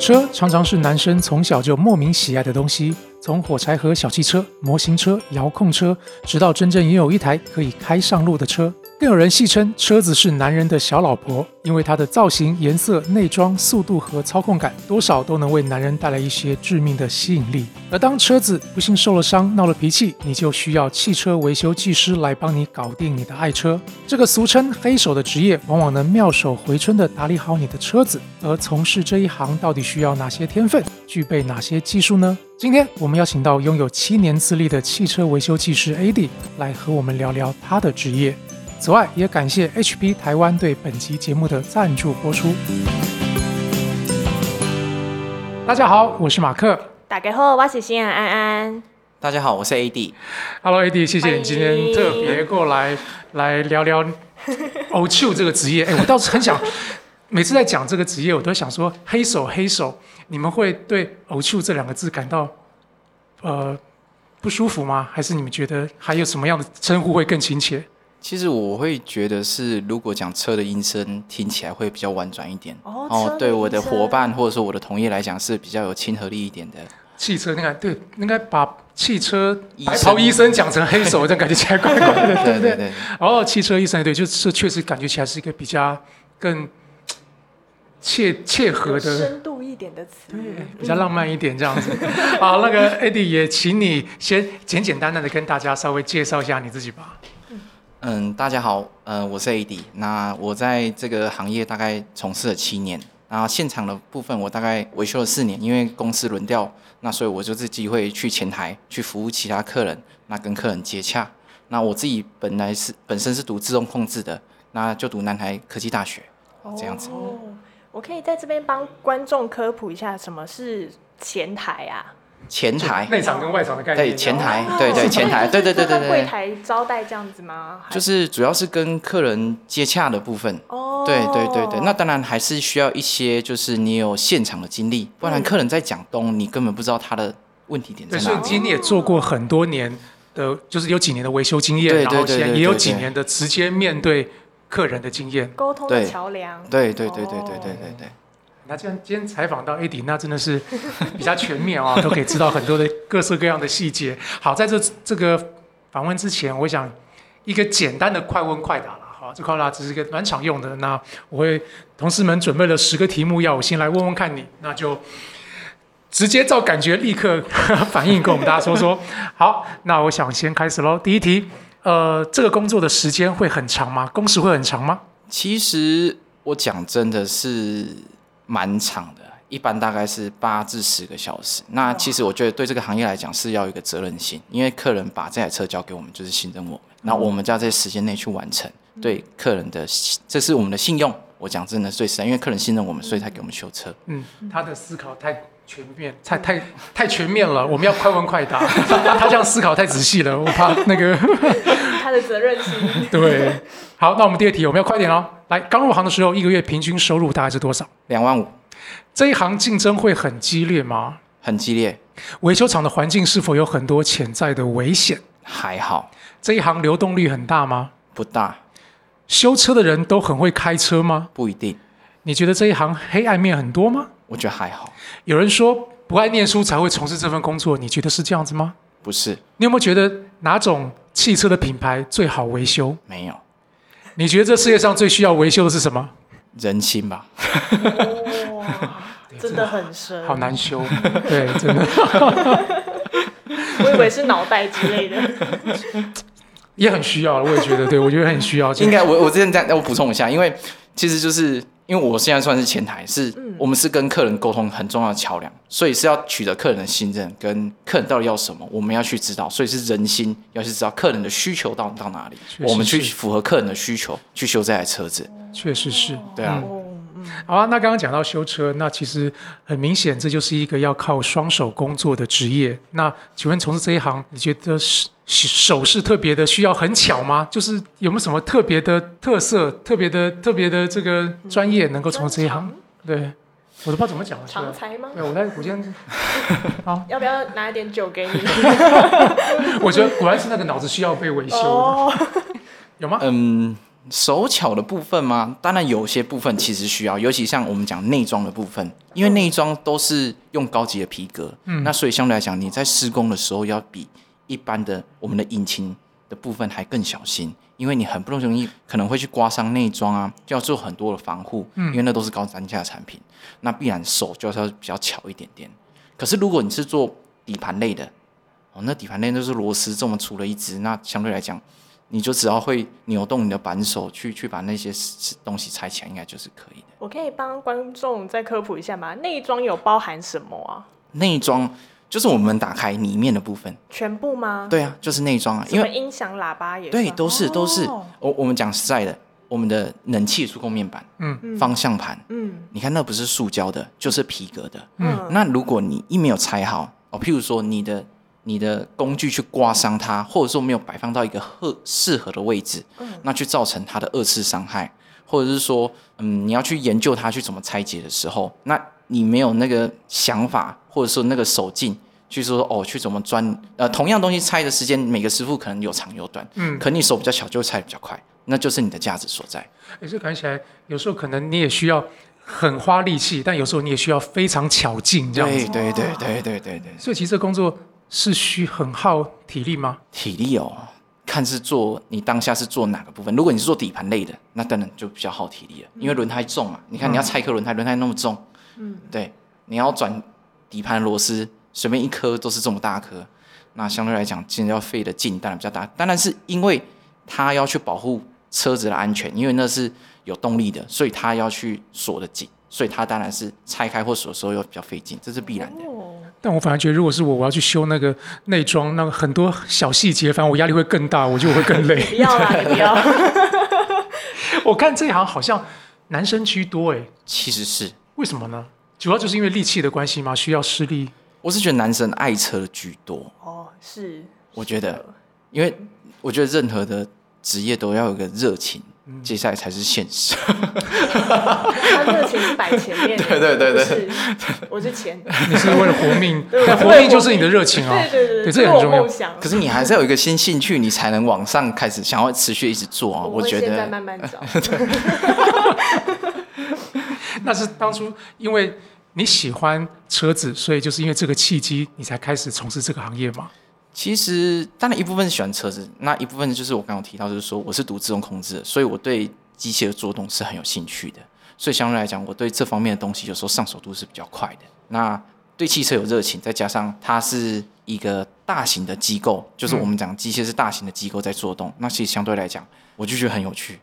车常常是男生从小就莫名喜爱的东西，从火柴盒小汽车、模型车、遥控车，直到真正拥有一台可以开上路的车。更有人戏称车子是男人的小老婆，因为它的造型、颜色、内装、速度和操控感，多少都能为男人带来一些致命的吸引力。而当车子不幸受了伤、闹了脾气，你就需要汽车维修技师来帮你搞定你的爱车。这个俗称“黑手”的职业，往往能妙手回春地打理好你的车子。而从事这一行，到底需要哪些天分，具备哪些技术呢？今天我们邀请到拥有七年资历的汽车维修技师 AD 来和我们聊聊他的职业。此外，也感谢 HP 台湾对本集节目的赞助播出。大家好，我是马克。大家好，我是新安安安。大家好，我是 AD。Hello AD，谢谢你今天特别过来来聊聊 o c h 这个职业。哎，我倒是很想，每次在讲这个职业，我都想说黑手黑手，你们会对 o c h 这两个字感到呃不舒服吗？还是你们觉得还有什么样的称呼会更亲切？其实我会觉得是，如果讲车的音声听起来会比较婉转一点。哦对我的伙伴或者说我的同业来讲是比较有亲和力一点的。汽车，那个对，应该把汽车医生白袍医生讲成黑手，这样感觉起来怪怪的，对 不对？对对对，哦，汽车医生，对，就是确实感觉起来是一个比较更切切合的。深度一点的词，对比较浪漫一点这样子，好，那个 Eddie 也请你先简简单单的跟大家稍微介绍一下你自己吧。嗯，大家好，呃，我是 AD。那我在这个行业大概从事了七年，然后现场的部分我大概维修了四年，因为公司轮调，那所以我就自己会去前台去服务其他客人，那跟客人接洽。那我自己本来是本身是读自动控制的，那就读南台科技大学。这样子哦，我可以在这边帮观众科普一下什么是前台啊？前台，内场跟外场的概念。对前台，对对前台，对对对对对柜，台招待这样子吗？就是主要是跟客人接洽的部分。哦，对对对对，那当然还是需要一些，就是你有现场的经历，不然客人在讲东，你根本不知道他的问题点在哪，所以哪里。今天你也做过很多年的，就是有几年的维修经验，对对然后现在也有对对对对几年的直接面对客人的经验。沟通的桥梁，对对对对对对哦对对，那既然今天采访到 AD，那真的是 比较全面啊、都可以知道很多的各式各样的细节。好，在这这个访问之前，我想一个简单的快问快答了。好，这快答只是一个暖场用的。那我会同事们准备了十个题目，要我先来问问看你，那就直接照感觉立刻反应跟我们大家说说。好，那我想先开始喽。第一题，呃，这个工作的时间会很长吗？工时会很长吗？其实我讲真的是蛮长的，一般大概是八至十个小时。那其实我觉得对这个行业来讲是要有一个责任心，因为客人把这台车交给我们，就是信任我们，那我们就要在时间内去完成。对客人的信，这是我们的信用。我讲真的最实在，因为客人信任我们，所以才给我们修车。嗯，他的思考太全面，太太太全面了。我们要快问快答，他这样思考太仔细了，我怕那个。他的责任心，对，好，那我们第二题，我们要快点哦。来，刚入行的时候，一个月平均收入大概是多少？两万五，这一行竞争会很激烈吗？很激烈，维修厂的环境是否有很多潜在的危险？还好，这一行流动率很大吗？不大，修车的人都很会开车吗？不一定。你觉得这一行黑暗面很多吗？我觉得还好，有人说不爱念书才会从事这份工作，你觉得是这样子吗？不是你有没有觉得哪种汽车的品牌最好维修？没有你觉得这世界上最需要维修的是什么？人心吧。哇，真的很深，好难修，对，真的我以为是脑袋之类的，也很需要，我也觉得，对 我觉得很需要。应该我我之前这样，我补充一下，因为其实就是因为我现在算是前台，是、我们是跟客人沟通很重要的桥梁，所以是要取得客人的信任，跟客人到底要什么，我们要去知道，所以是人心，要去知道客人的需求到到哪里我们去符合客人的需求去修这台车子。确实是。对啊，好啊，那刚刚讲到修车，那其实很明显，这就是一个要靠双手工作的职业。那请问从事这一行，你觉得是手是特别的需要很巧吗？就是有没有什么特别的特色、特别的、特别的这个专业能够从事这一行？对，我都不知道怎么讲了。常才吗？对，我在我今天，要不要拿一点酒给你？我觉得果然是那个脑子需要被维修有吗？嗯，手巧的部分吗？当然有些部分其实需要，尤其像我们讲内装的部分，因为内装都是用高级的皮革，嗯那所以相对来讲，你在施工的时候要比一般的我们的引擎的部分还更小心，因为你很不容易可能会去刮伤内装啊，就要做很多的防护，因为那都是高单价的产品，那必然手就是要比较巧一点点。可是如果你是做底盘类的，哦，那底盘类就是螺丝这么粗的一只，那相对来讲，你就只要会扭动你的扳手去去把那些东西拆起来，应该就是可以的。我可以帮观众再科普一下吗？内装有包含什么啊？内装就是我们打开里面的部分，全部吗？对啊，就是内装啊，因为音响、喇叭也对都是都是。哦我我们讲实在的，我们的冷气触控面板、嗯。方向盘，嗯。你看那不是塑胶的，就是皮革的。嗯。那如果你一没有拆好哦，譬如说你的你的工具去刮伤它，或者说没有摆放到一个合适合的位置，嗯。那去造成它的二次伤害，或者是说，嗯，你要去研究它去怎么拆解的时候，那你没有那个想法，或者说那个手劲。去说哦，去怎么钻？呃，同样东西拆的时间，每个师傅可能有长有短，嗯，可你手比较小，就会拆的比较快，那就是你的价值所在。也是看起来有时候可能你也需要很花力气，但有时候你也需要非常巧劲这样子。对对对对对对对，所以其实这工作是需很耗体力吗？体力哦，看是做你当下是做哪个部分。如果你是做底盘类的，那当然就比较耗体力了，因为轮胎重嘛。你看你要拆一颗轮胎，轮胎那么重，嗯，对，你要转底盘螺丝，随便一颗都是这么大颗，那相对来讲，今天要费的劲当然比较大。当然是因为它要去保护车子的安全，因为那是有动力的，所以它要去锁的紧，所以它当然是拆开或锁的时候又比较费劲，这是必然的。哦，但我反而觉得，如果是我，我要去修那个内装，那个很多小细节，反正我压力会更大，我就会更累。不要啦，你不要。我看这一行好像男生居多，哎，其实是，为什么呢？主要就是因为力气的关系吗？需要施力？我是觉得男生爱车居多。哦，是，我觉得因为我觉得任何的职业都要有个热情，接下来才是现实。他热情是摆前面的，对对对对我是钱，你是为了活命，活命就是你的热情啊。对对对对这很重要。可是你还是要有一个新兴趣，你才能往上开始，想要持续一直做啊。我觉得慢慢找，那是当初因为你喜欢车子，所以就是因为这个契机，你才开始从事这个行业吗。其实当然一部分是喜欢车子，那一部分就是我刚刚有提到，就是说我是读自动控制的，所以我对机械的做动是很有兴趣的。所以相对来讲，我对这方面的东西有时候上手度是比较快的。那对汽车有热情，再加上它是一个大型的机构，就是我们讲机械是大型的机构在做动，那其实相对来讲，我就觉得很有趣。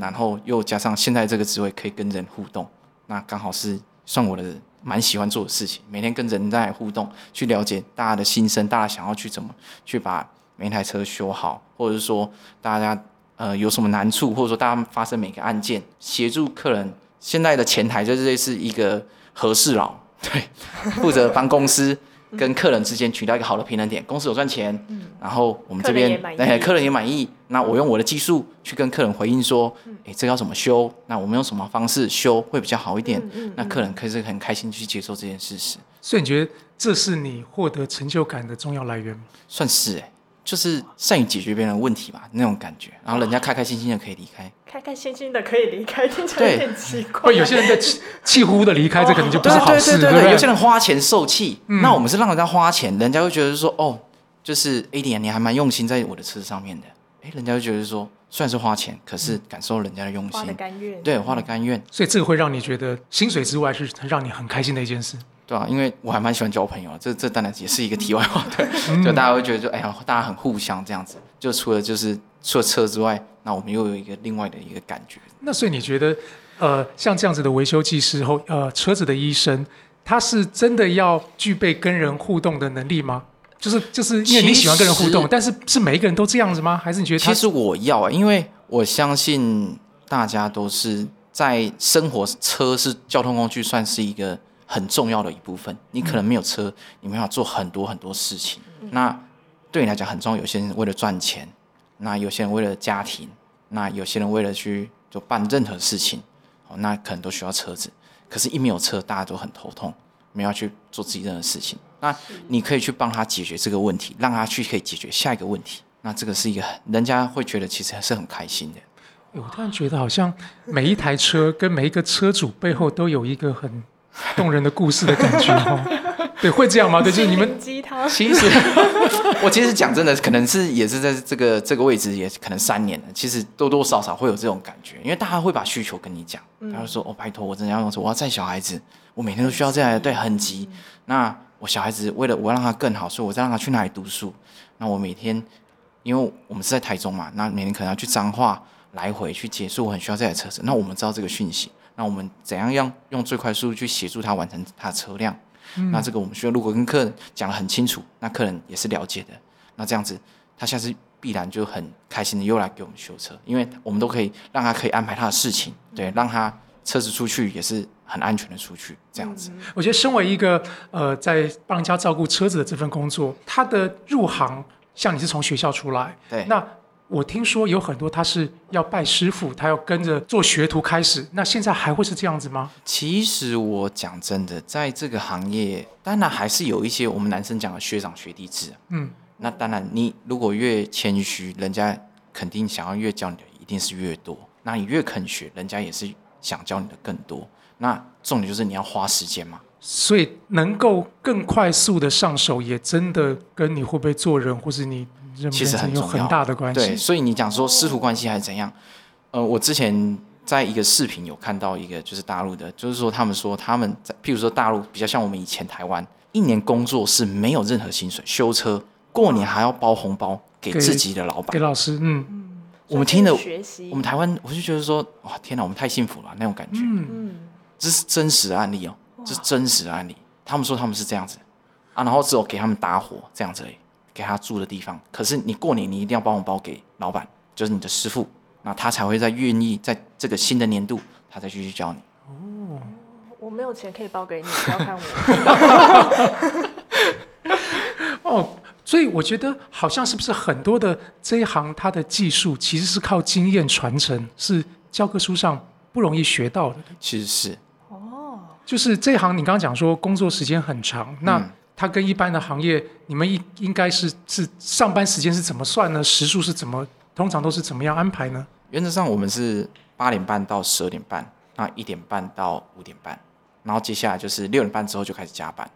然后又加上现在这个职位可以跟人互动，那刚好是算我的蛮喜欢做的事情。每天跟人在互动，去了解大家的心声，大家想要去怎么去把每一台车修好，或者是说大家呃有什么难处，或者说大家发生每个案件，协助客人。现在的前台就是类似一个和事佬，对，负责帮公司跟客人之间取到一个好的平衡点，公司有赚钱，然后我们这边客人也满意哎客人也满意，那我用我的技术去跟客人回应说，哎，这个要怎么修？那我们用什么方式修会比较好一点？那客人可以是很开心去接受这件事实，所以你觉得这是你获得成就感的重要来源吗？算是哎、就是善于解决别人的问题吧，那种感觉，然后人家开开心心的可以离开。开开心心的可以离开，听起来有点奇怪。会有些人在气气呼的离开，这可能就不是好事，对对对？有些人花钱受气，嗯那我们是让人家花钱，人家会觉得说，哦，就是 A 点，你还蛮用心在我的车上面的，哎，人家会觉得说，虽然是花钱，可是感受人家的用花的心，甘愿，对，花的甘愿，所以这个会让你觉得薪水之外是让你很开心的一件事。对啊，因为我还蛮喜欢交朋友，这这当然也是一个题外话，对，嗯就大家会觉得就哎呀，大家很互相这样子，就除了就是除了车之外，那我们又有一个另外的一个感觉。那所以你觉得，呃，像这样子的维修技师后，呃，车子的医生，他是真的要具备跟人互动的能力吗？就是就是因为你喜欢跟人互动，但是是每一个人都这样子吗？还是你觉得他其实我要啊，因为我相信大家都是在生活，车是交通工具，算是一个很重要的一部分。你可能没有车，你没办法做很多很多事情。那对你来讲很重要。有些人为了赚钱，那有些人为了家庭，那有些人为了去就办任何事情，哦，那可能都需要车子。可是，一没有车，大家都很头痛，没有要去做自己任何事情。那你可以去帮他解决这个问题，让他去可以解决下一个问题。那这个是一个很人家会觉得其实还是很开心的。我突然觉得好像每一台车跟每一个车主背后都有一个很 动人的故事的感觉哦。对，会这样吗？对，就是你们鸡汤，其实 我其实讲真的，可能是也是在这个这个位置，也可能三年了。其实多多少少会有这种感觉，因为大家会把需求跟你讲，他会说：“哦，拜托，我真的要用车，我要载小孩子，我每天都需要这样的，对，很急。那我小孩子为了我要让他更好，所以我再让他去哪里读书？那我每天，因为我们是在台中嘛，那每天可能要去彰化来回去结束，我很需要这台车子。那我们知道这个讯息，那我们怎样样用最快速度去协助他完成他的车辆？那这个我们需要如果跟客人讲的很清楚，那客人也是了解的。那这样子，他下次必然就很开心的又来给我们修车，因为我们都可以让他可以安排他的事情，对，让他车子出去也是很安全的出去，这样子。我觉得身为一个呃，在帮人家照顾车子的这份工作，他的入行，像你是从学校出来，对，那我听说有很多他是要拜师傅，他要跟着做学徒开始。那现在还会是这样子吗？其实我讲真的，在这个行业，当然还是有一些我们男生讲的学长学弟制。嗯，那当然，你如果越谦虚，人家肯定想要越教你的一定是越多。那你越肯学，人家也是想教你的更多。那重点就是你要花时间嘛。所以能够更快速的上手，也真的跟你会不会做人，或是你其实很很重要大的关系。对，所以你讲说师徒关系还是怎样？呃，我之前在一个视频有看到一个，就是大陆的，就是说他们说他们在，譬如说大陆比较像我们以前台湾，一年工作是没有任何薪水，修车过年还要包红包给给自己的老板。给老师，嗯我们听了学习，我们台湾，我就觉得说，哇，天哪，我们太幸福了那种感觉。嗯，嗯，这是真实的案例哦，这是真实的案例。他们说他们是这样子啊，然后只有给他们打火这样子而已，给他住的地方。可是你过年你一定要帮我包给老板，就是你的师傅，那他才会在愿意在这个新的年度，他再继续教你。哦我没有钱可以包给你，不要看我。哦，所以我觉得好像是不是很多的这一行，它的技术其实是靠经验传承，是教科书上不容易学到的。其实是，哦，就是这一行，你刚刚讲说工作时间很长，那嗯它跟一般的行业，你们应应该是是上班时间是怎么算呢？时数是怎么，通常都是怎么样安排呢？原则上我们是八点半到十二点半，那一点半到五点半，然后接下来就是六点半之后就开始加班，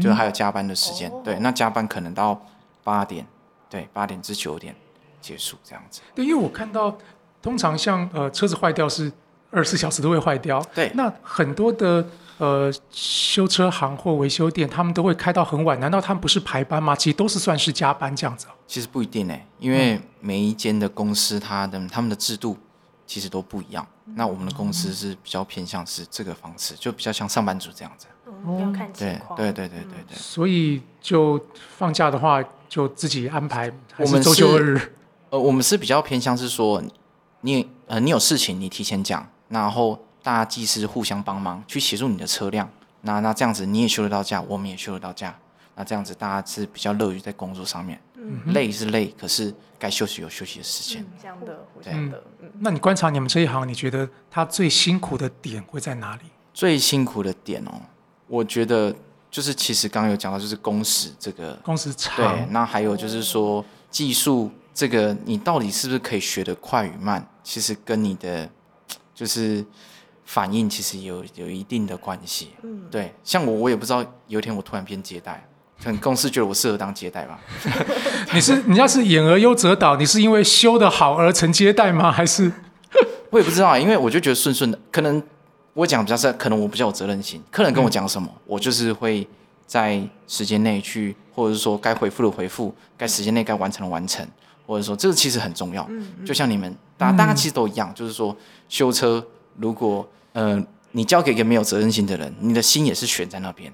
就还有加班的时间。哦对，那加班可能到八点，对，八点至九点结束这样子。对，因为我看到通常像呃车子坏掉是二十四小时都会坏掉，对，那很多的呃修车行或维修店，他们都会开到很晚，难道他们不是排班吗？其实都是算是加班这样子哦。其实不一定诶，因为每一间的公司它的他们的制度其实都不一样。那我们的公司是比较偏向是这个方式，就比较像上班族这样子。嗯，要看情对况。对对对对对。所以就放假的话，就自己安排，我们是周休二日？呃，我们是比较偏向是说，你呃你有事情你提前讲，然后大家技师互相帮忙去协助你的车辆。那那这样子你也休得到假，我们也休得到假。那这样子大家是比较乐于在工作上面，嗯，累是累，可是该休息有休息的时间。这样的，这样的，嗯，那你观察你们这一行，你觉得他最辛苦的点会在哪里？最辛苦的点哦，我觉得就是其实刚刚有讲到，就是工时这个工时对，，那还有就是说技术这个，你到底是不是可以学得快与慢，其实跟你的就是反应其实有有一定的关系。嗯，对，像我，我也不知道有一天我突然变接待，可能公司觉得我适合当接待吧。你是你要是演而优则导，你是因为修得好而成接待吗？还是 我也不知道啊，因为我就觉得顺顺的，可能我讲比较是，可能我比较有责任心，客人跟我讲什么，我就是会在时间内去，或者是说该回复的回复，该时间内该完成的完成，或者说这个其实很重要。嗯就像你们大大家其实都一样，就是说修车，如果呃你交给一个没有责任心的人，你的心也是悬在那边，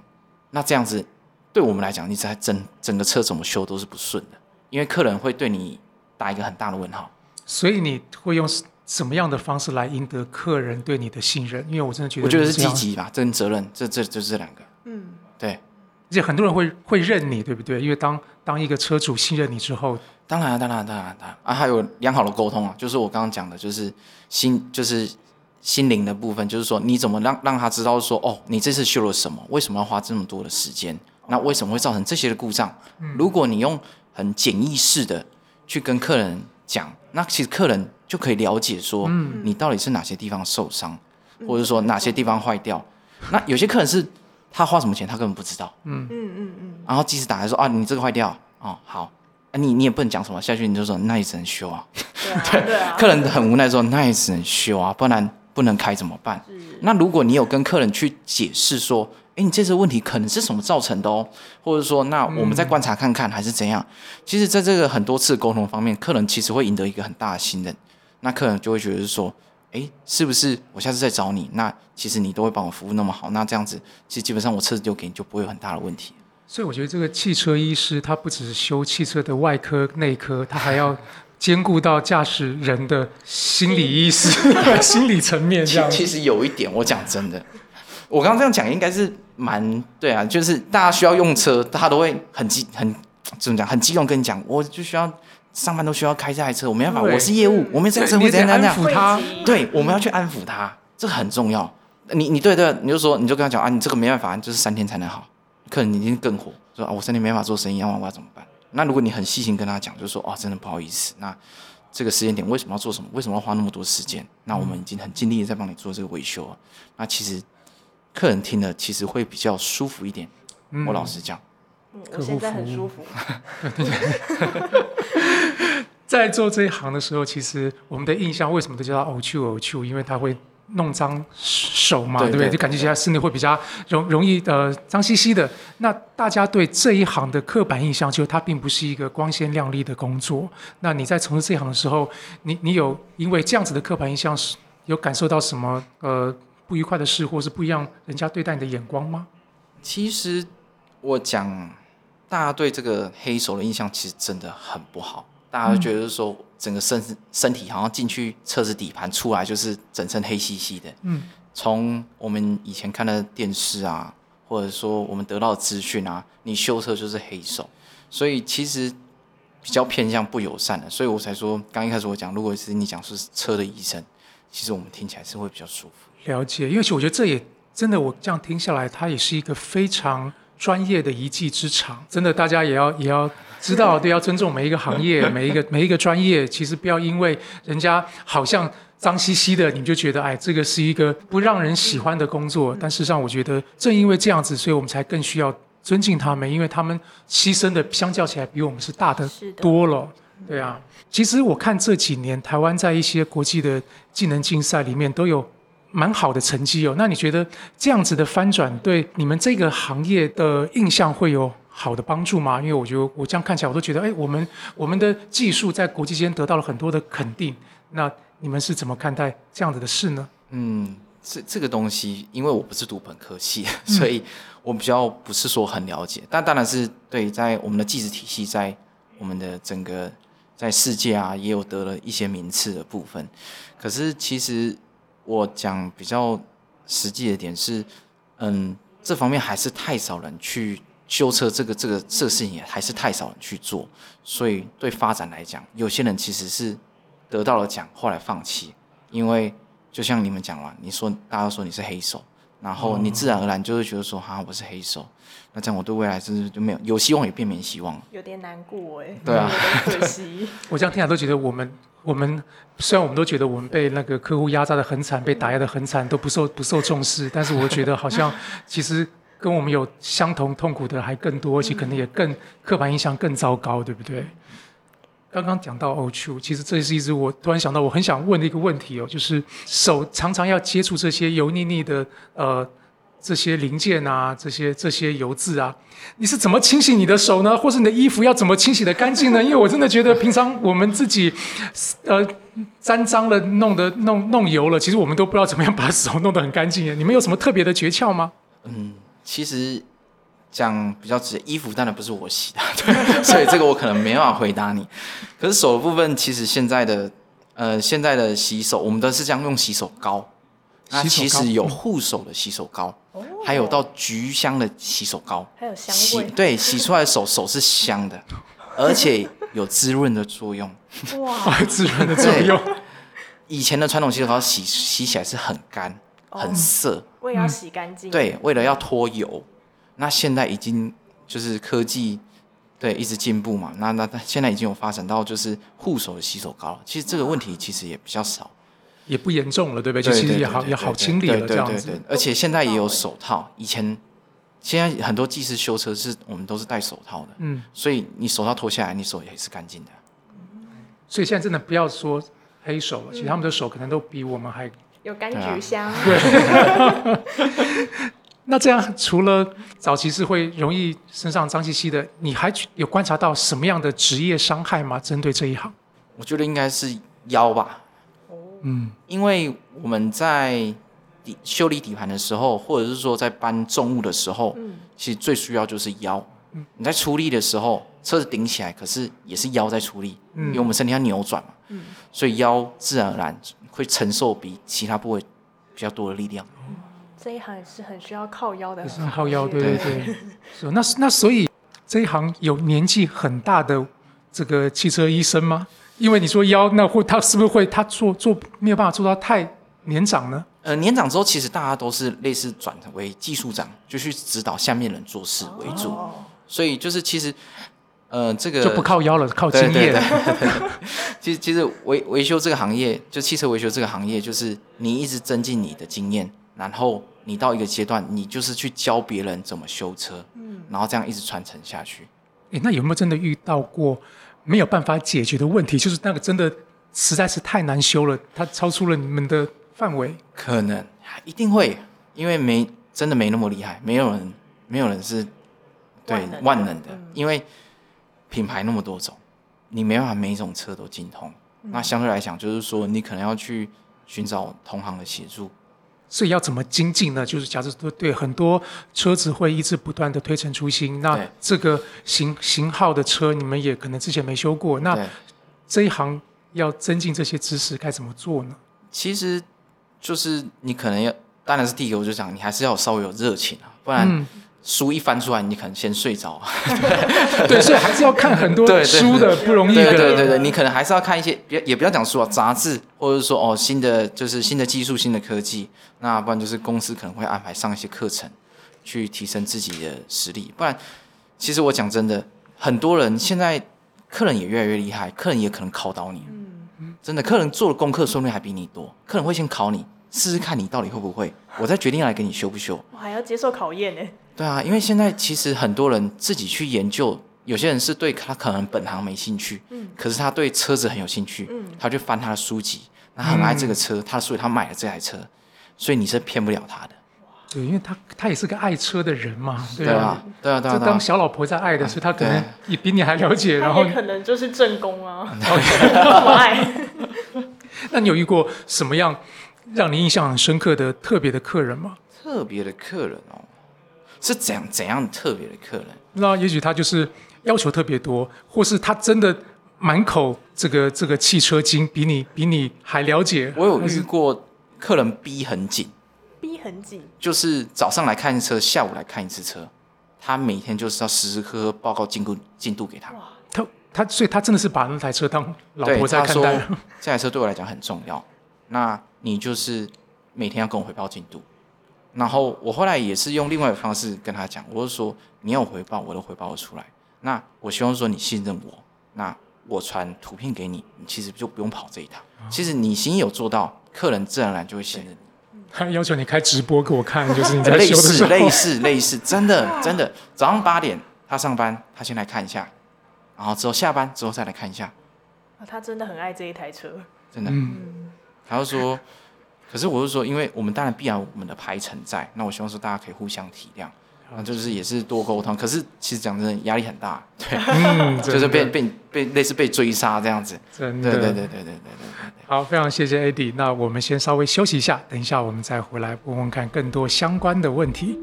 那这样子对我们来讲，你在整整个车怎么修都是不顺的，因为客人会对你打一个很大的问号。所以你会用什么样的方式来赢得客人对你的信任？因为我真的觉得，我觉得是积，极吧，这跟责任，这这就这两个。嗯，对，而且很多人会会认你，对不对？因为当当一个车主信任你之后，当然啊，当然啊，当然啊，当然啊，还有良好的沟通啊，就是我刚刚讲的，就是心，就是心灵的部分，就是说你怎么让让他知道说，哦，你这次修了什么，为什么要花这么多的时间？那为什么会造成这些的故障？如果你用很简易式的去跟客人讲，那其实客人就可以了解说，嗯你到底是哪些地方受伤，或者说哪些地方坏掉。那有些客人是他花什么钱，他根本不知道，嗯嗯嗯嗯，然后即使打来说啊，你这个坏掉，哦好，啊你你也不能讲什么，下去你就说那也只能修啊。对 客人很无奈说那也只能修啊，不然不能开怎么办？那如果你有跟客人去解释说，哎，你这次问题可能是什么造成的哦，或者说那我们再观察看看还是怎样？其实在这个很多次沟通方面，客人其实会赢得一个很大的信任，那客人就会觉得说，哎，是不是我下次再找你，那其实你都会帮我服务那么好，那这样子其实基本上我车子丢给你就不会有很大的问题。所以我觉得这个汽车医师他不只是修汽车的外科、内科，他还要兼顾到驾驶人的心理意识、心理层面这样。其其实有一点，我讲真的，我刚刚这样讲应该是蛮对啊，就是大家需要用车，他都会很激很怎么讲，很激动跟你讲，我就需要上班都需要开这台车，我没办法，我是业务，我们这个车会怎样怎样怎样，抚他对，我们要去安抚他，这个很重要。你你对对，你就说你就跟他讲啊，你这个没办法，就是三天才能好，客人已经更火，说啊我三天没办法做生意，要我要怎么办？那如果你很细心跟他讲，就说哦，真的不好意思，那这个时间点为什么要做什么？为什么要花那么多时间？那我们已经很尽力的在帮你做这个维修了。那其实客人听了其实会比较舒服一点。嗯我老实讲，我现在很舒服，在做这一行的时候，其实我们的印象为什么都叫他偶去偶去？因为他会弄脏手嘛，对不对？就感觉起来室内会比较容容易呃脏兮兮的。那大家对这一行的刻板印象，就是它并不是一个光鲜亮丽的工作。那你在从事这一行的时候，你你有因为这样子的刻板印象，是有感受到什么呃不愉快的事，或是不一样人家对待你的眼光吗？其实我讲，大家对这个黑手的印象其实真的很不好。大家都觉得说，整个身身体好像进去车子底盘出来就是整身黑兮兮的。嗯，从我们以前看的电视啊，或者说我们得到的资讯啊，你修车就是黑手，所以其实比较偏向不友善的。所以我才说，刚一开始我讲，如果是你讲是车的医生，其实我们听起来是会比较舒服。了解，因为其实我觉得这也真的，我这样听下来，它也是一个非常专业的一技之长。真的，大家也要也要知道，对，要尊重每一个行业、每一个 每一个专业。其实不要因为人家好像脏兮兮的，你就觉得哎，这个是一个不让人喜欢的工作。但事实上，我觉得正因为这样子，所以我们才更需要尊敬他们，因为他们牺牲的相较起来比我们是大的多了。对啊，其实我看这几年台湾在一些国际的技能竞赛里面都有蛮好的成绩哦。那你觉得这样子的翻转对你们这个行业的印象会有好的帮助吗？因为我觉得我这样看起来，我都觉得，哎，我们我们的技术在国际间得到了很多的肯定。那你们是怎么看待这样子的事呢？嗯，这这个东西，因为我不是读本科系，所以我比较不是说很了解。但当然是对，在我们的技职体系，在我们的整个在世界啊，也有得了一些名次的部分。可是其实我讲比较实际的点是，嗯，这方面还是太少人去修车，这个这个这个事情也还是太少人去做。所以对发展来讲，有些人其实是得到了奖，后来放弃，因为就像你们讲了，你说大家都说你是黑手，然后你自然而然就会觉得说，哈，我是黑手，那这样我对未来是不是就没有有希望也变没希望了？有点难过哎，对啊可惜。我这样听起来都觉得我们我们虽然我们都觉得我们被那个客户压榨的很惨，被打压的很惨，都不受不受重视，但是我觉得好像 其实跟我们有相同痛苦的还更多，而且可能也更刻板印象更糟糕，对不对？刚刚讲到 O 2其实这是一直我突然想到我很想问的一个问题哦，就是手常常要接触这些油腻腻的呃这些零件啊，这些这些油渍啊，你是怎么清洗你的手呢？或是你的衣服要怎么清洗的干净呢？因为我真的觉得平常我们自己呃沾脏了、弄得弄弄油了，其实我们都不知道怎么样把手弄得很干净。你们有什么特别的诀窍吗？嗯，其实讲比较直接，衣服当然不是我洗的，对，所以这个我可能没办法回答你。可是手的部分，其实现在的呃现在的洗手，我们都是这样用洗手膏。那其实有嗯护手的洗手膏，哦还有到橘香的洗手膏。还有香洗，对洗出来的手 手是香的，而且有滋润的作用。哇，滋润的作用。以前的传统洗手膏洗洗起来是很干、哦很涩，为了要洗干净。对，为了要脱油。那现在已经就是科技对，一直进步嘛。那那那现在已经有发展到就是护手的洗手膏了。其实这个问题其实也比较少，也不严重了，对不对？就其实也对对对好也好清理了这样子对对对对。而且现在也有手套，以前现在很多技师修车是我们都是戴手套的，嗯，所以你手套脱下来，你手也是干净的。所以现在真的不要说黑手了，其实他们的手可能都比我们还。有柑橘香，那这样除了早期是会容易身上脏兮兮的，你还有观察到什么样的职业伤害吗？针对这一行？我觉得应该是腰吧，嗯，因为我们在底修理底盘的时候，或者是说在搬重物的时候，嗯。其实最需要就是腰。你在出力的时候，车子顶起来，可是也是腰在出力，因为我们身体要扭转嘛，嗯。所以腰自然而然会承受比其他部位比较多的力量。这一行也是很需要靠腰的。是靠腰，对。对对。是。那那所以这一行有年纪很大的这个汽车医生吗？因为你说腰，那会他是不是会他做做没有办法做到太年长呢？呃，年长之后，其实大家都是类似转为技术长，就去指导下面人做事为主，哦所以就是其实，呃，这个就不靠腰了，靠经验。对 其实其实维维修这个行业，就汽车维修这个行业，就是你一直增进你的经验，然后你到一个阶段，你就是去教别人怎么修车，嗯然后这样一直传承下去。哎那有没有真的遇到过没有办法解决的问题？就是那个真的实在是太难修了，它超出了你们的范围。可能一定会，因为没真的没那么厉害，没有人没有人是对万能的能的，嗯因为品牌那么多种，你没办法每一种车都精通。嗯那相对来讲，就是说你可能要去寻找同行的协助。所以要怎么精进呢？就是假设说对很多车子会一直不断的推陈出新，那对这个型型号的车你们也可能之前没修过，那对，这一行要增进这些知识该怎么做呢？其实就是你可能要，当然是第一个，我就讲你还是要稍微有热情啊，不然嗯，书一翻出来，你可能先睡着。对，所以还是要看很多书的，不容易对的。对对对，你可能还是要看一些，别也不要讲书啊，杂志，或者是说哦新的就是新的技术、新的科技，那不然就是公司可能会安排上一些课程，去提升自己的实力。不然，其实我讲真的，很多人现在客人也越来越厉害，客人也可能考倒你。嗯，真的，客人做的功课说不定还比你多，客人会先考你，试试看你到底会不会，我再决定来给你修不修。我还要接受考验呢。对啊，因为现在其实很多人自己去研究，有些人是对他可能本行没兴趣，嗯可是他对车子很有兴趣，嗯他就翻他的书籍，他很爱这个车，他所以他买了这台车，所以你是骗不了他的。对，因为他他也是个爱车的人嘛，对对啊，对啊，对啊，就。当小老婆在爱的，所以他可能也比你还了解。然后可能就是正宫啊，这么爱。那你有遇过什么样让你印象很深刻的特别的客人吗？特别的客人哦，是怎样怎样特别的客人？那也许他就是要求特别多，或是他真的满口这个这个汽车精，比你比你还了解。我有遇过客人逼很紧，逼很紧，就是早上来看一次车，下午来看一次车，他每天就是要时时刻刻报告进度进度给他。哇，他他，所以他真的是把那台车当老，婆在看待。这台车对我来讲很重要，那你就是每天要跟我回报进度。然后我后来也是用另外一个方式跟他讲，我是说你有回报，我都回报得出来。那我希望说你信任我，那我传图片给你，你其实就不用跑这一趟。其实你心意有做到，客人自然而然就会信任你。他要求你开直播给我看，就是你在类。似类似类似，真的真的，早上八点他上班，他先来看一下，然后之后下班之后再来看一下，啊他真的很爱这一台车。真的。嗯，嗯，他就说，可是我是说，因为我们当然必然我们的排程在，那我希望说大家可以互相体谅，那就是也是多沟通。可是其实讲真的，压力很大，对，嗯、就是被被被类似被追杀这样子，真的，对对对对对对对,對。好，非常谢谢 AD，那我们先稍微休息一下，等一下我们再回来问问看更多相关的问题。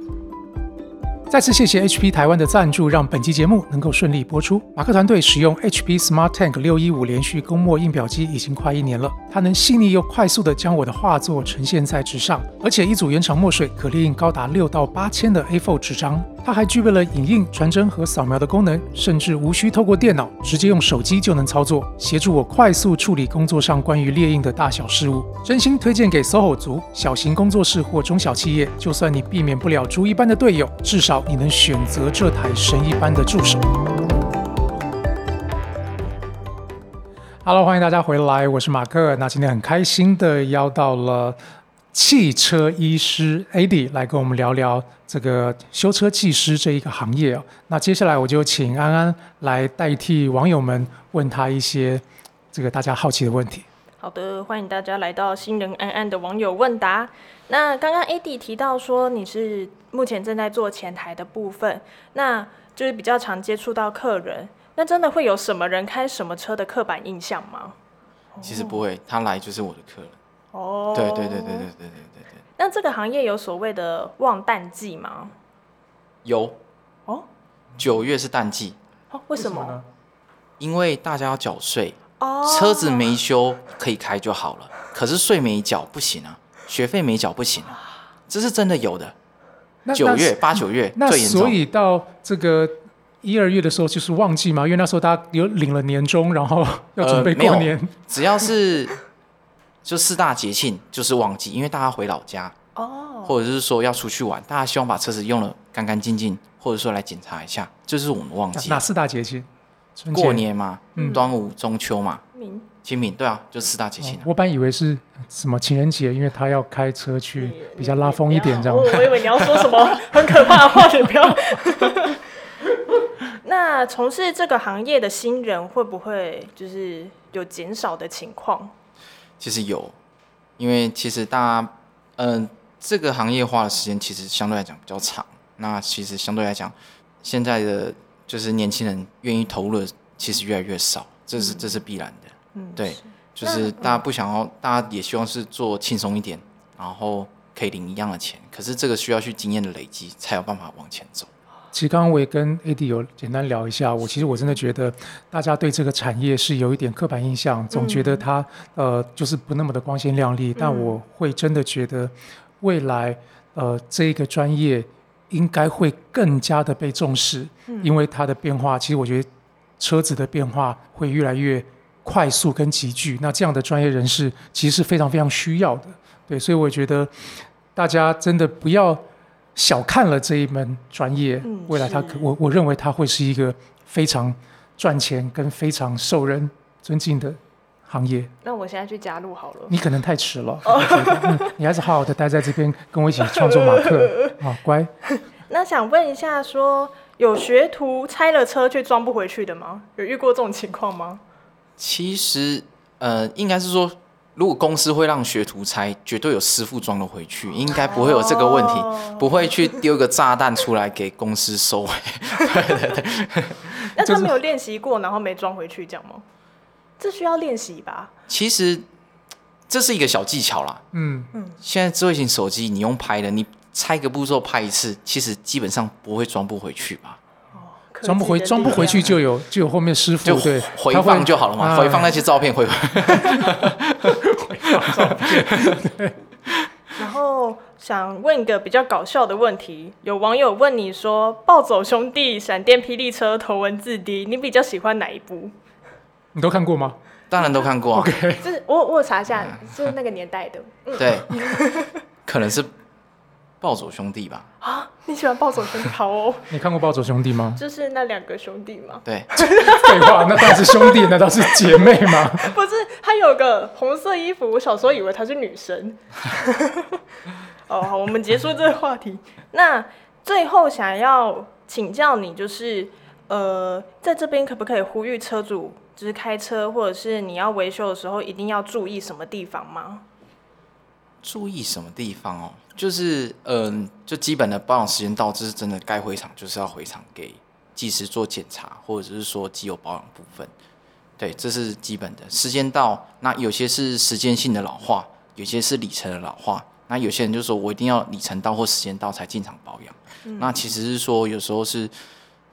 再次谢谢 HP 台湾的赞助，让本期节目能够顺利播出。马克团队使用 HP Smart Tank 六一五连续供墨印表机已经快一年了，它能细腻又快速地将我的画作呈现在纸上，而且一组原厂墨水可列印高达六到八千的 A4 纸张。它还具备了影印、传真和扫描的功能，甚至无需透过电脑，直接用手机就能操作，协助我快速处理工作上关于列印的大小事务。真心推荐给 SOHO 族、小型工作室或中小企业。就算你避免不了猪一般的队友，至少你能选择这台神一般的助手。Hello，欢迎大家回来，我是马克。那今天很开心的邀到了。汽车医师 AD 来跟我们聊聊这个修车技师这一个行业哦。那接下来我就请安安来代替网友们问他一些这个大家好奇的问题。好的，欢迎大家来到新人安安的网友问答。那刚刚 AD 提到说你是目前正在做前台的部分，那就是比较常接触到客人。那真的会有什么人开什么车的刻板印象吗？其实不会，他来就是我的客人。哦，对对对对对对对对对。那这个行业有所谓的旺淡季吗？有。哦。九月是淡季。哦，为什么呢？因为大家要缴税。哦。车子没修可以开就好了，可是税没缴不行啊，学费没缴不行啊，这是真的有的。九月八九月最严重。所以到这个。一二月的时候就是旺季嘛，因为那时候大家有领了年终，然后要准备过年。只要是就四大节庆就是旺季，因为大家回老家哦，或者是说要出去玩，大家希望把车子用的干干净净，或者说来检查一下，就是我们旺季。哪四大节庆？过年嘛，嗯端午、中秋嘛，清明，对啊，就四大节庆。我本以为是什么情人节，因为他要开车去比较拉风一点这样。我以为你要说什么很可怕的话，你不要。那从事这个行业的新人会不会就是有减少的情况？其实有，因为其实大家，嗯，这个行业花的时间其实相对来讲比较长。那其实相对来讲，现在的就是年轻人愿意投入的其实越来越少，这是这是必然的。嗯，对，就是大家不想要，大家也希望是做轻松一点，然后可以领一样的钱。可是这个需要去经验的累积，才有办法往前走。其实刚刚我也跟 AD 有简单聊一下，我其实我真的觉得大家对这个产业是有一点刻板印象，总觉得它呃就是不那么的光鲜亮丽。但我会真的觉得未来呃这个专业应该会更加的被重视，因为它的变化，其实我觉得车子的变化会越来越快速跟急剧。那这样的专业人士其实是非常非常需要的，对，所以我觉得大家真的不要。小看了这一门专业，未来他可我我认为他会是一个非常赚钱跟非常受人尊敬的行业。那我现在去加入好了。你可能太迟了，你还是好好的待在这边跟我一起创作马克啊，乖。那想问一下，说有学徒拆了车却装不回去的吗？有遇过这种情况吗？其实，呃，应该是说。如果公司会让学徒拆，绝对有师傅装了回去，应该不会有这个问题，不会去丢个炸弹出来给公司收。对对对。那他没有练习过，然后没装回去，这样吗？这需要练习吧？其实这是一个小技巧啦。嗯嗯。现在智慧型手机，你用拍的，你拆个步骤拍一次，其实基本上不会装不回去吧？装不回，装不回去就有就有后面师傅对回放就好了嘛，回放那些照片 回。然后想问一个比较搞笑的问题，有网友问你说《暴走兄弟》《闪电霹雳车》《头文字 D》，你比较喜欢哪一部？你都看过吗？当然都看过。OK，就是我我查一下，就是那个年代的。对，可能是。暴走兄弟吧？啊，你喜欢暴走兄弟？好哦。你看过暴走兄弟吗？就是那两个兄弟吗？对。废话，那当然是兄弟，难道是姐妹吗？不是，他有个红色衣服，我小时候以为她是女神。哦，好，我们结束这个话题。那最后想要请教你，就是呃，在这边可不可以呼吁车主，就是开车或者是你要维修的时候，一定要注意什么地方吗？注意什么地方哦？就是嗯，就基本的保养时间到，这是真的该回厂就是要回厂给技师做检查，或者是说机油保养部分。对，这是基本的时间到。那有些是时间性的老化，有些是里程的老化。那有些人就说我一定要里程到或时间到才进厂保养。那其实是说有时候是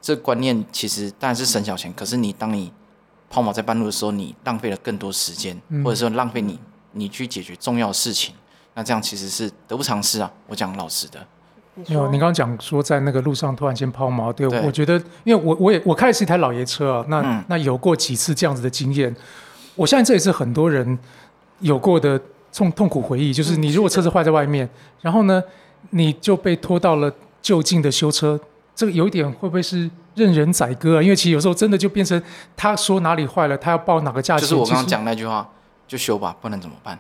这观念其实当然是省小钱，可是你当你抛锚在半路的时候，你浪费了更多时间，或者说浪费你你去解决重要的事情。那这样其实是得不偿失啊！我讲老实的。有，你刚刚讲说在那个路上突然间抛锚，对我觉得，因为我我也我开的是一台老爷车啊，那那有过几次这样子的经验。我相信这也是很多人有过的痛痛苦回忆，就是你如果车子坏在外面，然后呢，你就被拖到了就近的修车。这个有一点会不会是任人宰割啊？因为其实有时候真的就变成他说哪里坏了，他要报哪个价钱，就是我刚刚讲那句话，就修吧，不能怎么办？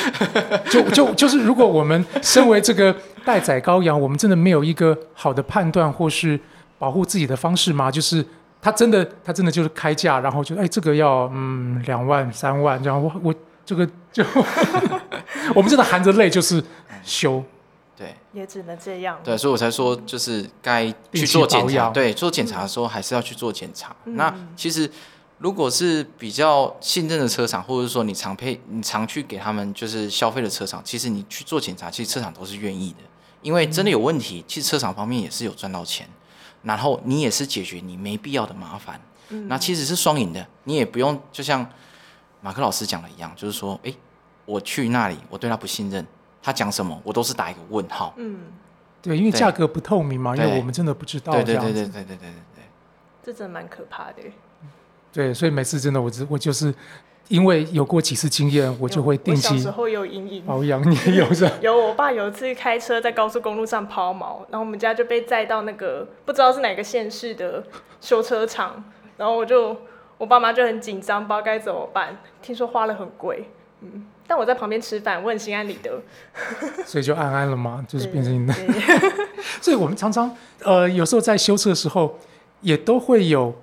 就就就是，如果我们身为这个待宰羔羊，我们真的没有一个好的判断或是保护自己的方式吗？就是他真的他真的就是开价，然后就哎这个要嗯两万三万，然后我我这个就 我们真的含着泪就是修，对也只能这样。对，所以我才说，就是该去做检查。对，做检查的时候还是要去做检查。嗯那其实如果是比较信任的车厂，或者说你常配、你常去给他们就是消费的车厂，其实你去做检查，其实车厂都是愿意的，因为真的有问题，其实车厂方面也是有赚到钱，然后你也是解决你没必要的麻烦。嗯那其实是双赢的，你也不用就像马克老师讲的一样，就是说，诶，我去那里，我对他不信任，他讲什么我都是打一个问号。嗯，对，因为对价格不透明嘛，因为我们真的不知道对对对对对对对对。这真的蛮可怕的。对，所以每次真的我只我就是因为有过几次经验，我就会定期小期时候有阴影。保养。你也有是？有我爸有一次开车在高速公路上抛锚，然后我们家就被载到那个不知道是哪个县市的修车厂，然后我就我爸妈就很紧张，不知道该怎么办。听说花了很贵，嗯，但我在旁边吃饭，我很心安理得，所以就安安了嘛，就是对变成你的。所以我们常常呃，有时候在修车的时候，也都会有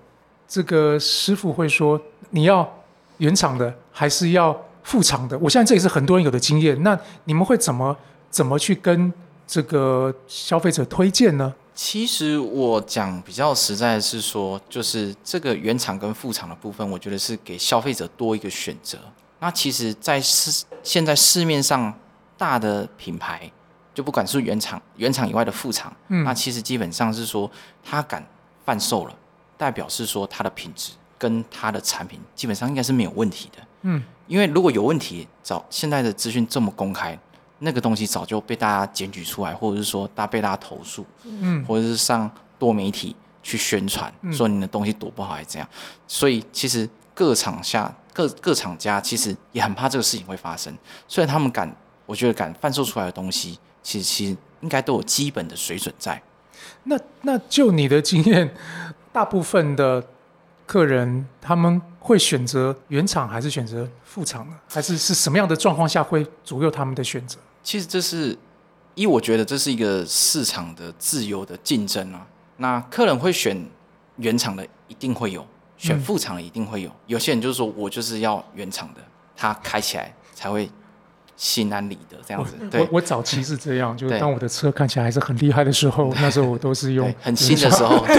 这个师傅会说，你要原厂的还是要副厂的？我相信这也是很多人有的经验。那你们会怎么怎么去跟这个消费者推荐呢？其实我讲比较实在的是说，就是这个原厂跟副厂的部分，我觉得是给消费者多一个选择。那其实，在市现在市面上大的品牌，就不管是原厂、原厂以外的副厂，嗯那其实基本上是说，他敢贩售了，代表是说它的品质跟它的产品基本上应该是没有问题的。嗯，因为如果有问题，早现在的资讯这么公开，那个东西早就被大家检举出来，或者是说大被大家投诉，嗯，或者是上多媒体去宣传，嗯说你的东西多不好，还是这样。所以其实各厂下各各厂家其实也很怕这个事情会发生，所以他们敢，我觉得敢贩售出来的东西，其实其实应该都有基本的水准在。那那就你的经验，大部分的客人他们会选择原厂还是选择副厂呢？还是是什么样的状况下会左右他们的选择？其实这是，一我觉得这是一个市场的自由的竞争啊。那客人会选原厂的，一定会有；选嗯副厂的一定会有。有些人就是说我就是要原厂的，他开起来才会心安理得这样子。我对我早期是这样，就是当我的车看起来还是很厉害的时候，那时候我都是用，很新的时候。对，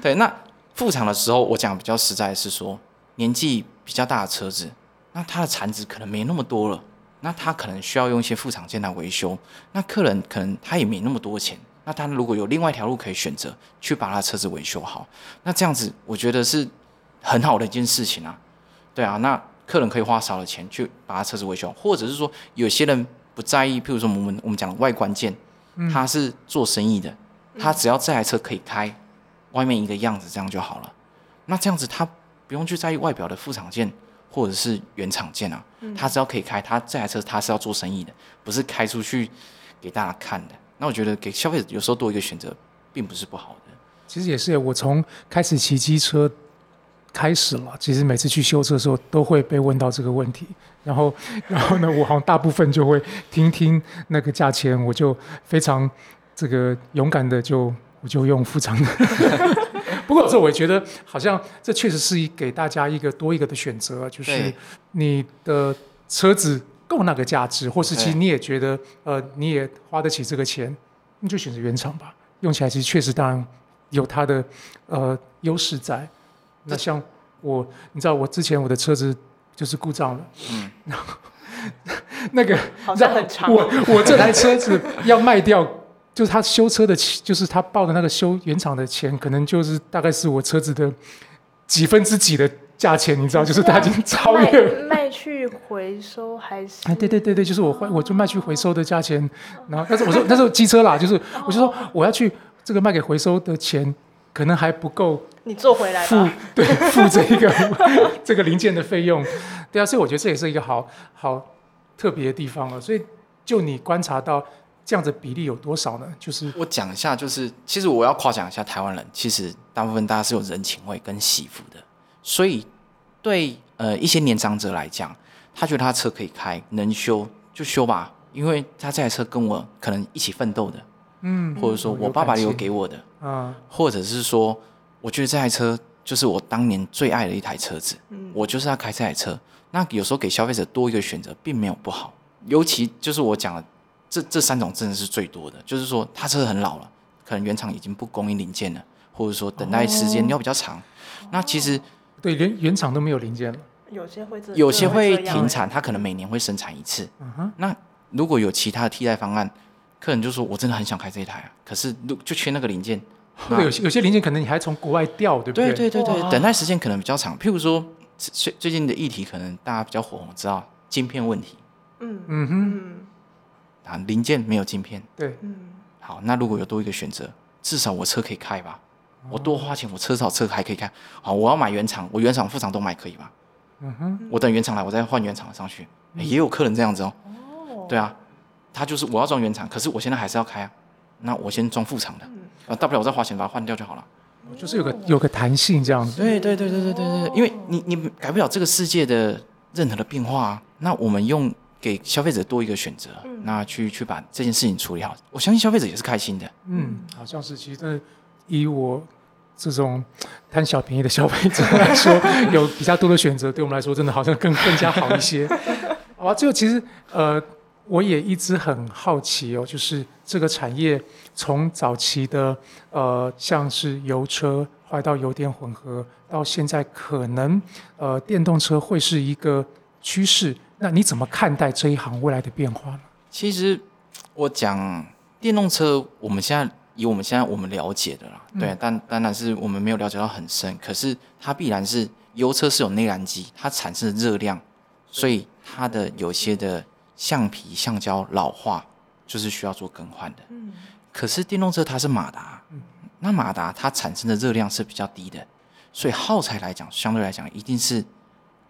对，那副厂的时候，我讲比较实在的是说，年纪比较大的车子，那它的产值可能没那么多了，那他可能需要用一些副厂件来维修，那客人可能他也没那么多钱，那他如果有另外一条路可以选择，去把他的车子维修好，那这样子我觉得是很好的一件事情啊。对啊，那客人可以花少的钱去把他车子维修好，或者是说有些人不在意，譬如说我们我们讲的外观件，他是做生意的，他只要这台车可以开，外面一个样子这样就好了。那这样子他不用去在意外表的副厂件或者是原厂件啊，他只要可以开，他这台车他是要做生意的，不是开出去给大家看的。那我觉得给消费者有时候多一个选择，并不是不好的。其实也是，我从开始骑机车开始了，其实每次去修车的时候都会被问到这个问题，然后，然后呢，我好像大部分就会听听那个价钱，我就非常这个勇敢的就我就用副厂的。不过有时候我也觉得，好像这确实是给大家一个多一个的选择，就是你的车子够那个价值，或是其实你也觉得呃你也花得起这个钱，你就选择原厂吧。用起来其实确实当然有它的呃优势在。那像我，你知道我之前我的车子就是故障了，嗯，然 后那个好像很长。我我这台车子要卖掉，就是他修车的钱，就是他报的那个修原厂的钱，可能就是大概是我车子的几分之几的价钱，你知道，就是他已经超越了。卖卖去回收还是？哎，对对对对，就是我换，我就卖去回收的价钱，然后但是我说那时候机车啦，就是我就说我要去这个卖给回收的钱，可能还不够你做回来付。对付这一个 这个零件的费用，对啊，所以我觉得这也是一个好好特别的地方了。所以就你观察到这样子比例有多少呢？就是我讲一下，就是其实我要夸奖一下台湾人，其实大部分大家是有人情味跟惜福的，所以对呃一些年长者来讲，他觉得他车可以开，能修就修吧，因为他这台车跟我可能一起奋斗的，嗯，或者说我爸爸留给我的，啊，或者是说我觉得这台车就是我当年最爱的一台车子，我就是要开这台车。那有时候给消费者多一个选择，并没有不好，尤其就是我讲的这这三种真的是最多的，就是说他车很老了，可能原厂已经不供应零件了，或者说等待时间要比较长。那其实对，连原厂都没有零件了。有些会这有些会停产，它可能每年会生产一次。嗯哼，那如果有其他的替代方案，客人就说我真的很想开这一台啊，可是就缺那个零件。或者有些有些零件可能你还从国外调，对不对对对对对，等待时间可能比较长。譬如说，最最近的议题可能大家比较火红，知道晶片问题嗯嗯哼，嗯啊，零件没有晶片。对，嗯，好，那如果有多一个选择，至少我车可以开吧？我多花钱，我车少车还可以开。好，我要买原厂，我原厂副厂都买可以吧？嗯哼，我等原厂来，我再换原厂上去。诶也有客人这样子哦。哦，对啊，他就是我要装原厂，可是我现在还是要开啊。那我先装副厂的，啊，大不了我再花钱把它换掉就好了。就是有个有个弹性这样子。对对对对对对对，因为你你改不了这个世界的任何的变化啊。那我们用给消费者多一个选择，那去去把这件事情处理好，我相信消费者也是开心的。嗯，好像是，其实以我这种贪小便宜的消费者来说，有比较多的选择，对我们来说真的好像更更加好一些。好吧，最后其实呃，我也一直很好奇哦，就是这个产业从早期的呃像是油车，后来到油电混合，到现在可能呃电动车会是一个趋势。那你怎么看待这一行未来的变化呢？其实我讲电动车，我们现在以我们现在我们了解的啦，对，但当然是我们没有了解到很深。可是它必然是油车是有内燃机，它产生的热量，所以它的有些的橡皮、橡胶老化，就是需要做更换的。嗯可是电动车它是马达，嗯那马达它产生的热量是比较低的，所以耗材来讲，相对来讲一定是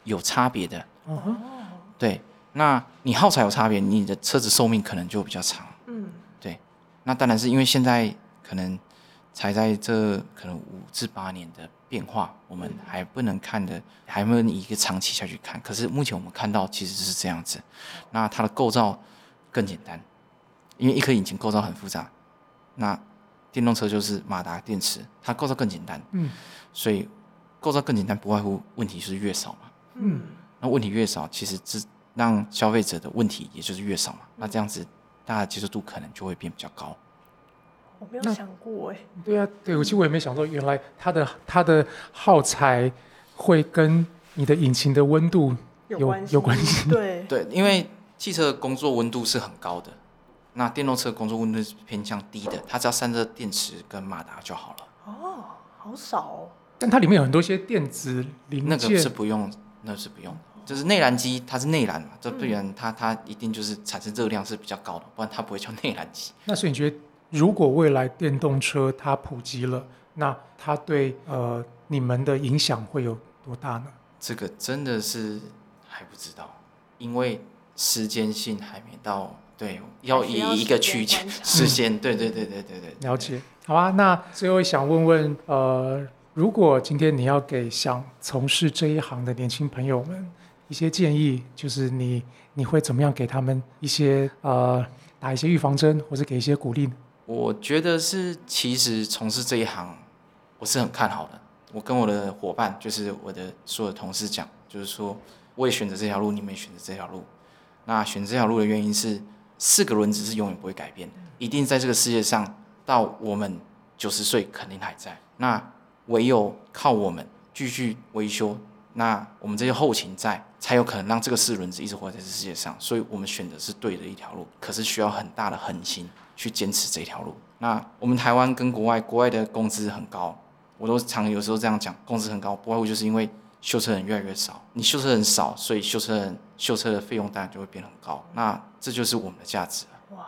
有差别的。嗯，对，那你耗材有差别，你的车子寿命可能就比较长。嗯对那当然是因为现在可能才在这可能五至八年的变化，我们还不能看的，还没有一个长期下去看。可是目前我们看到其实是这样子，那它的构造更简单，因为一颗引擎构造很复杂，那电动车就是马达、电池，它构造更简单，嗯所以构造更简单，不外乎问题就是越少嘛。嗯，那问题越少，其实这让消费者的问题也就是越少嘛。那这样子，大家接受度可能就会变比较高。我没有想过哎，对啊，对，我其实我也没想到，原来它的它的耗材会跟你的引擎的温度有关系有关系。对，对，因为汽车的工作温度是很高的，那电动车工作温度是偏向低的，它只要散热电池跟马达就好了。哦，好少哦，但它里面有很多些电子零那件，个是不用，那是不用。就是内燃机，它是内燃嘛，这不然它它一定就是产生热量是比较高的，不然它不会叫内燃机。那所以你觉得，如果未来电动车它普及了，那它对呃你们的影响会有多大呢？这个真的是还不知道，因为时间性还没到，对，要以一个区间 时间，对对对对对对，了解，好啊。那最后想问问，呃，如果今天你要给想从事这一行的年轻朋友们一些建议，就是你你会怎么样给他们一些呃打一些预防针，或者给一些鼓励呢？我觉得是，其实从事这一行，我是很看好的。我跟我的伙伴，就是我的所有同事讲，就是说，我也选择这条路，你们也选择这条路。那选择这条路的原因是，四个轮子是永远不会改变的，一定在这个世界上，到我们九十岁肯定还在。那唯有靠我们继续维修，那我们这些后勤在，才有可能让这个四轮子一直活在这世界上。所以我们选的是对的一条路，可是需要很大的恒心去坚持这条路。那我们台湾跟国外，国外的工资很高，我都常有时候这样讲，工资很高，不外乎就是因为修车人越来越少，你修车人少，所以修车人修车的费用当然就会变很高。那这就是我们的价值哇。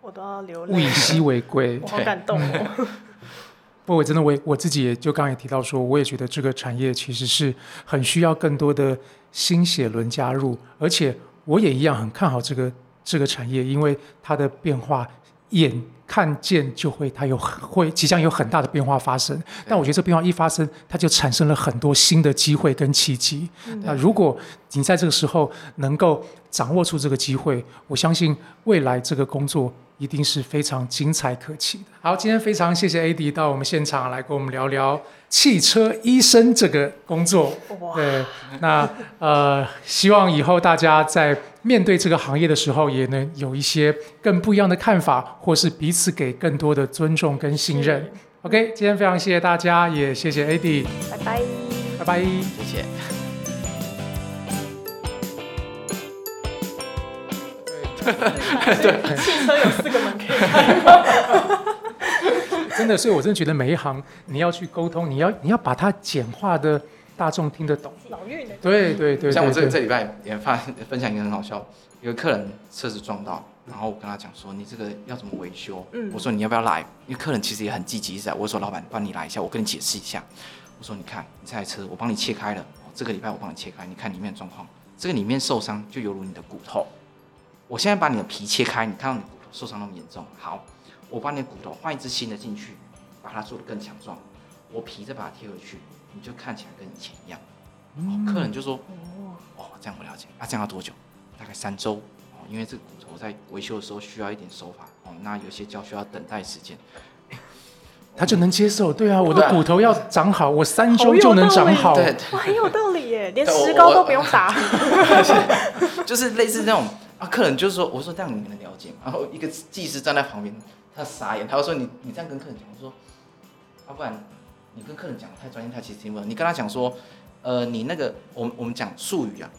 我都要流泪物以，稀为贵我。好感动哦。不过我真的我也我自己也就刚刚也提到说，我也觉得这个产业其实是很需要更多的新血轮加入，而且我也一样很看好这个这个产业，因为它的变化眼看见就会，它有会即将有很大的变化发生。但我觉得这变化一发生，它就产生了很多新的机会跟契机。那如果你在这个时候能够掌握住这个机会，我相信未来这个工作一定是非常精彩可期的。好，今天非常谢谢 AD 到我们现场来跟我们聊聊汽车医生这个工作。哇，对，那呃，希望以后大家在面对这个行业的时候，也能有一些更不一样的看法，或是彼此给更多的尊重跟信任。OK，今天非常谢谢大家，也谢谢 AD，拜拜。拜拜。谢谢。对，汽车有四个门可以开。真的，所以我真的觉得每一行你要去沟通，你要你要把它简化的大众听得懂。老运的。对对对，像我这对这礼拜也发分享一个很好笑，有个客人车子撞到，然后我跟他讲说，你这个要怎么维修？嗯我说你要不要来？因为客人其实也很积极在，我说老板帮你来一下，我跟你解释一下。我说你看，你这台车我帮你切开了，哦这个礼拜我帮你切开，你看里面的状况，这个里面受伤就犹如你的骨头。我现在把你的皮切开，你看到你骨头受伤那么严重，好，我把你的骨头换一只新的进去，把它做得更强壮，我皮再把它贴回去，你就看起来跟以前一样。哦，客人就说，哦，这样我了解。啊，这样要多久？大概三周。哦，因为这个骨头在维修的时候需要一点手法。哦，那有些胶需要等待时间。他就能接受。对啊，我的骨头要长好，我三周就能长好。对，哇，很有道理耶，连石膏都不用打。就是类似那种啊，客人就是说，我说这样你们能了解吗？然后一个技师站在旁边，他傻眼，他就说你你这样跟客人讲，我说，要、不然你跟客人讲太专业，他其实听不懂。你跟他讲说，呃，你那个我们我们讲术语啊，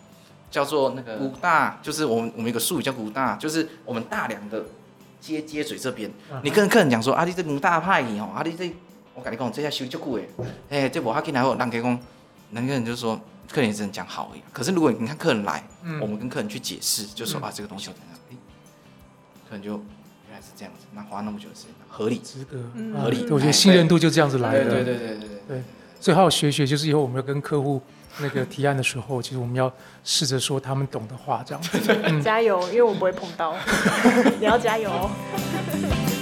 叫做那个五大，就是我们我们有个术语叫五大，就是我们大梁的接接嘴这边。你跟客人讲说，啊，你这五大派你哦，啊，你这我跟你讲，这下修足久的，哎、这无要紧，还有人家讲，人家人就说。客人也只能讲好而已。可是如果你看客人来，嗯我们跟客人去解释，就说嗯啊这个东西怎样，诶客人就是这样子，那花那么久的时间，合理。值得，合理我觉得信任度就这样子来的。对对对对对对。最好学学，就是以后我们要跟客户那个提案的时候，其实我们要试着说他们懂的话，这样子。嗯加油，因为我不会碰到。你要加油哦。